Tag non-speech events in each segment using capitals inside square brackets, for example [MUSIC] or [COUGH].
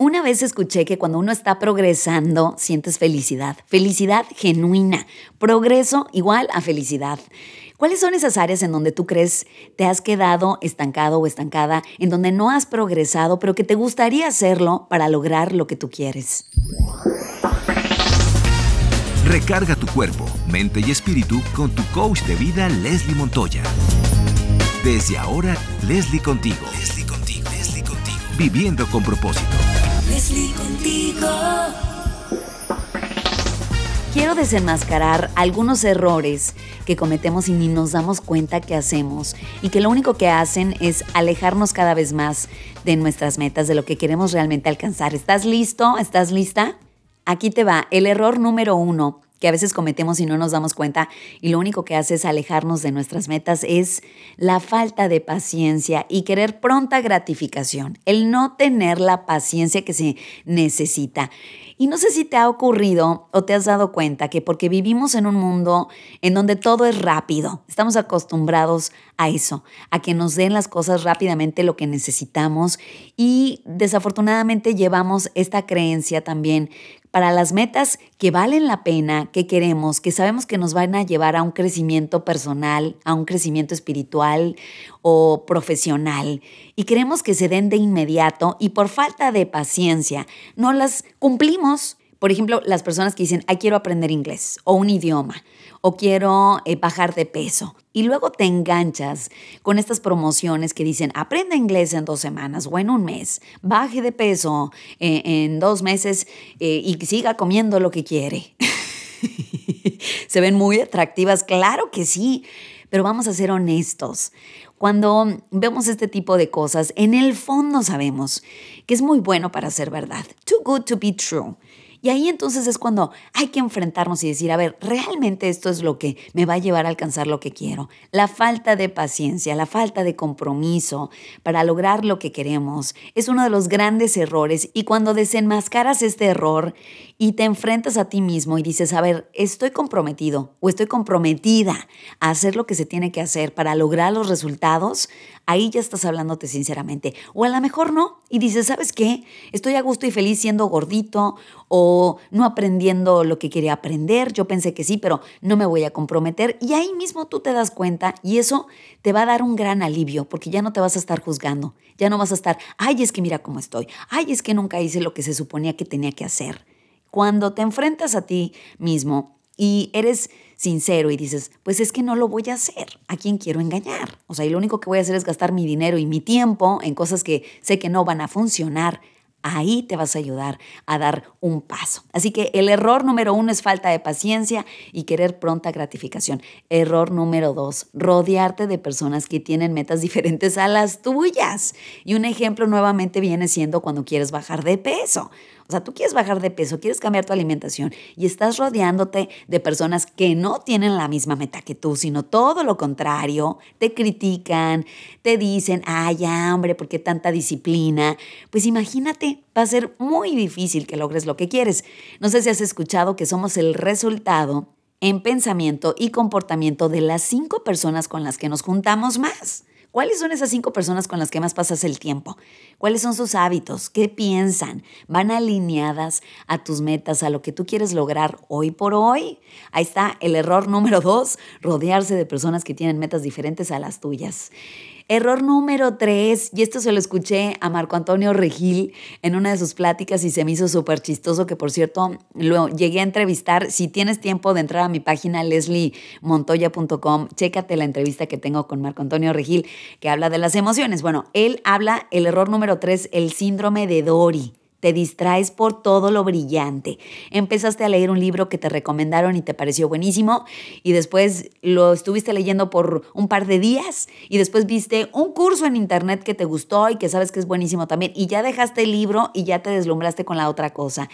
Una vez escuché que cuando uno está progresando, sientes felicidad, felicidad genuina, progreso igual a felicidad. ¿Cuáles son esas áreas en donde tú crees te has quedado estancado o estancada, en donde no has progresado, pero que te gustaría hacerlo para lograr lo que tú quieres? Recarga tu cuerpo, mente y espíritu con tu coach de vida Leslie Montoya. Desde ahora, Leslie contigo. Leslie contigo. Leslie contigo. Viviendo con propósito. Leslie contigo. Quiero desenmascarar algunos errores que cometemos y ni nos damos cuenta que hacemos y que lo único que hacen es alejarnos cada vez más de nuestras metas, de lo que queremos realmente alcanzar. ¿Estás listo? ¿Estás lista? Aquí te va. El error número uno que a veces cometemos y no nos damos cuenta y lo único que hace es alejarnos de nuestras metas es la falta de paciencia y querer pronta gratificación, el no tener la paciencia que se necesita. Y no sé si te ha ocurrido o te has dado cuenta que porque vivimos en un mundo en donde todo es rápido, estamos acostumbrados a eso, a que nos den las cosas rápidamente lo que necesitamos y desafortunadamente llevamos esta creencia también para las metas que valen la pena, que queremos, que sabemos que nos van a llevar a un crecimiento personal, a un crecimiento espiritual o profesional. Y queremos que se den de inmediato y por falta de paciencia no las cumplimos. Por ejemplo, las personas que dicen, ay, quiero aprender inglés o un idioma o quiero eh, bajar de peso. Y luego te enganchas con estas promociones que dicen, aprenda inglés en dos semanas o en un mes, baje de peso eh, en dos meses eh, y siga comiendo lo que quiere. [LAUGHS] Se ven muy atractivas, claro que sí, pero vamos a ser honestos. Cuando vemos este tipo de cosas, en el fondo sabemos que es muy bueno para ser verdad. Too good to be true. Y ahí entonces es cuando hay que enfrentarnos y decir, a ver, realmente esto es lo que me va a llevar a alcanzar lo que quiero. La falta de paciencia, la falta de compromiso para lograr lo que queremos es uno de los grandes errores y cuando desenmascaras este error y te enfrentas a ti mismo y dices, a ver, estoy comprometido o estoy comprometida a hacer lo que se tiene que hacer para lograr los resultados, ahí ya estás hablándote sinceramente. O a lo mejor no y dices, ¿sabes qué? Estoy a gusto y feliz siendo gordito o no aprendiendo lo que quería aprender. Yo pensé que sí, pero no me voy a comprometer. Y ahí mismo tú te das cuenta y eso te va a dar un gran alivio porque ya no te vas a estar juzgando. Ya no vas a estar, ay, es que mira cómo estoy. Ay, es que nunca hice lo que se suponía que tenía que hacer. Cuando te enfrentas a ti mismo y eres sincero y dices, pues es que no lo voy a hacer, ¿a quién quiero engañar? O sea, y lo único que voy a hacer es gastar mi dinero y mi tiempo en cosas que sé que no van a funcionar. Ahí te vas a ayudar a dar un paso. Así que el error número uno es falta de paciencia y querer pronta gratificación. Error número dos, rodearte de personas que tienen metas diferentes a las tuyas. Y un ejemplo nuevamente viene siendo cuando quieres bajar de peso. O sea, tú quieres bajar de peso, quieres cambiar tu alimentación y estás rodeándote de personas que no tienen la misma meta que tú, sino todo lo contrario, te critican, te dicen, ay, ya, hombre, ¿por qué tanta disciplina? Pues imagínate, va a ser muy difícil que logres lo que quieres. No sé si has escuchado que somos el resultado en pensamiento y comportamiento de las cinco personas con las que nos juntamos más. ¿Cuáles son esas cinco personas con las que más pasas el tiempo? ¿Cuáles son sus hábitos? ¿Qué piensan? ¿Van alineadas a tus metas, a lo que tú quieres lograr hoy por hoy? Ahí está el error número dos, rodearse de personas que tienen metas diferentes a las tuyas. Error número tres, y esto se lo escuché a Marco Antonio Regil en una de sus pláticas y se me hizo súper chistoso, que por cierto lo llegué a entrevistar. Si tienes tiempo de entrar a mi página lesliemontoya.com, chécate la entrevista que tengo con Marco Antonio Regil, que habla de las emociones. Bueno, él habla, el error número tres, el síndrome de Dory. Te distraes por todo lo brillante. Empezaste a leer un libro que te recomendaron y te pareció buenísimo y después lo estuviste leyendo por un par de días y después viste un curso en internet que te gustó y que sabes que es buenísimo también y ya dejaste el libro y ya te deslumbraste con la otra cosa.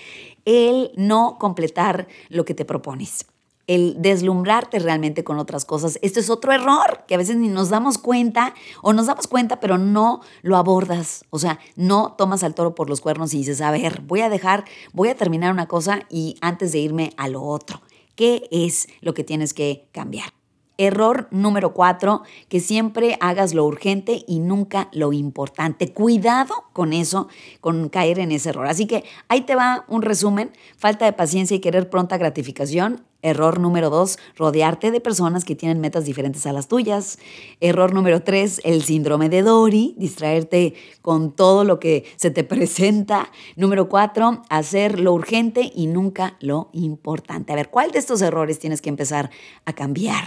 El no completar lo que te propones el deslumbrarte realmente con otras cosas. Esto es otro error que a veces ni nos damos cuenta o nos damos cuenta pero no lo abordas. O sea, no tomas al toro por los cuernos y dices, a ver, voy a dejar, voy a terminar una cosa y antes de irme a lo otro. ¿Qué es lo que tienes que cambiar? Error número cuatro, que siempre hagas lo urgente y nunca lo importante. Cuidado con eso, con caer en ese error. Así que ahí te va un resumen. Falta de paciencia y querer pronta gratificación. Error número dos, rodearte de personas que tienen metas diferentes a las tuyas. Error número tres, el síndrome de Dory, distraerte con todo lo que se te [LAUGHS] presenta. Número cuatro, hacer lo urgente y nunca lo importante. A ver, ¿cuál de estos errores tienes que empezar a cambiar?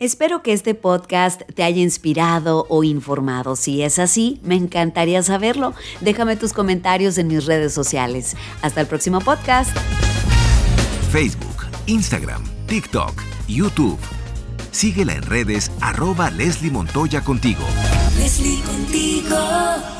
Espero que este podcast te haya inspirado o informado. Si es así, me encantaría saberlo. Déjame tus comentarios en mis redes sociales. Hasta el próximo podcast. Facebook, Instagram, TikTok, YouTube. Síguela en redes arroba Leslie Montoya contigo. Leslie contigo.